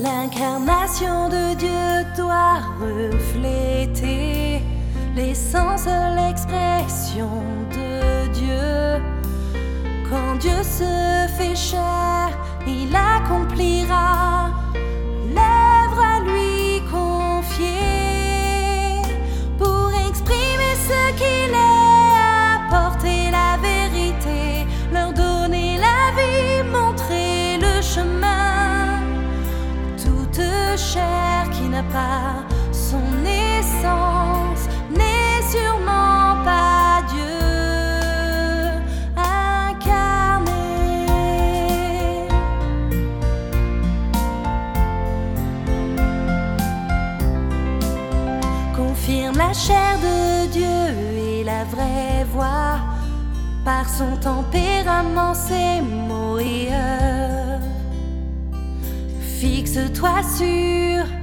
L'incarnation de Dieu doit refléter l'essence, l'expression de Dieu. Quand Dieu se fait chair, il accomplira n'a pas son essence n'est sûrement pas Dieu incarné. confirme la chair de Dieu et la vraie voix par son tempérament, ses mots et œuvres. Fixe-toi sur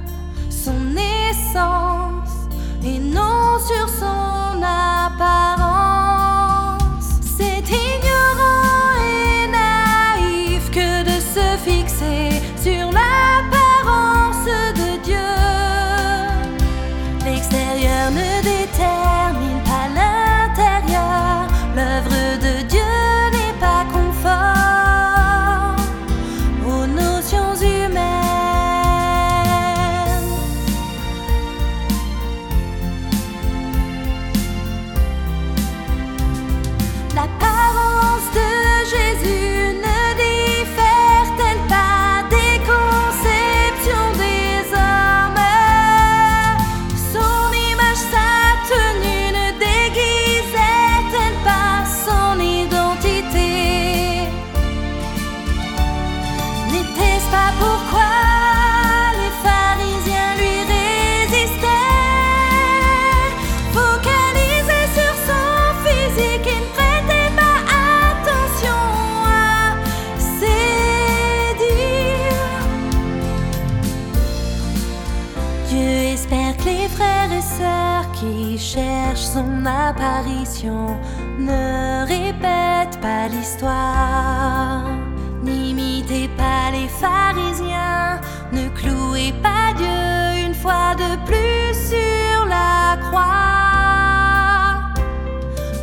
qui cherchent son apparition ne répètent pas l'histoire. N'imitez pas les pharisiens, ne clouez pas Dieu une fois de plus sur la croix.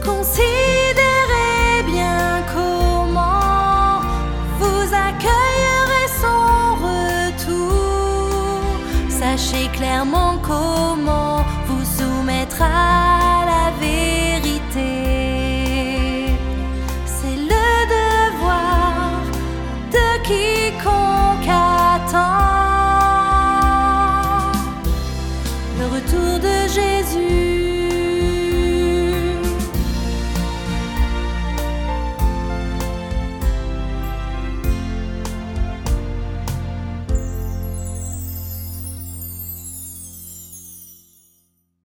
Considérez bien comment vous accueillerez son retour. Sachez clairement comment vous soumettre à la vérité.